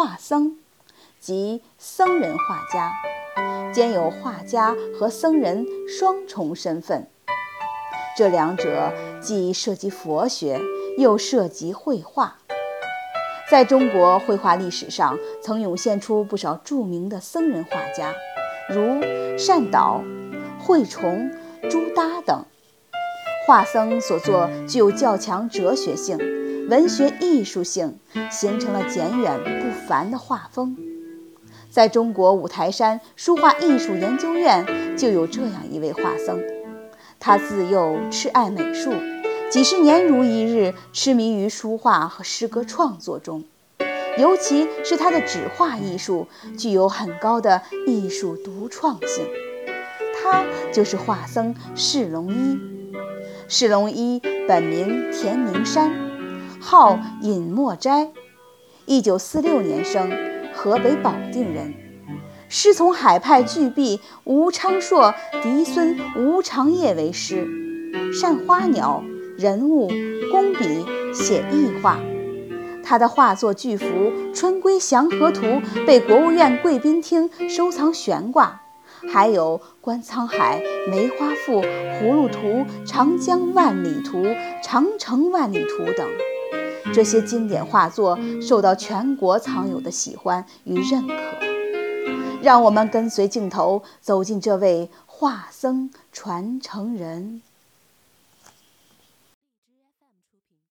画僧，即僧人画家，兼有画家和僧人双重身份。这两者既涉及佛学，又涉及绘画。在中国绘画历史上，曾涌现出不少著名的僧人画家，如善导、慧崇、朱耷等。画僧所作具有较强哲学性、文学艺术性，形成了简远不凡的画风。在中国五台山书画艺术研究院就有这样一位画僧，他自幼痴爱美术。几十年如一日痴迷于书画和诗歌创作中，尤其是他的纸画艺术具有很高的艺术独创性。他就是画僧释龙一。释龙一本名田明山，号隐墨斋，一九四六年生，河北保定人，师从海派巨擘吴昌硕嫡孙吴长业为师，善花鸟。人物、工笔、写意画，他的画作巨幅《春归祥和图》被国务院贵宾厅收藏悬挂，还有《观沧海》《梅花赋》《葫芦图》《长江万里图》《长城万里图》等，这些经典画作受到全国藏友的喜欢与认可。让我们跟随镜头走进这位画僧传承人。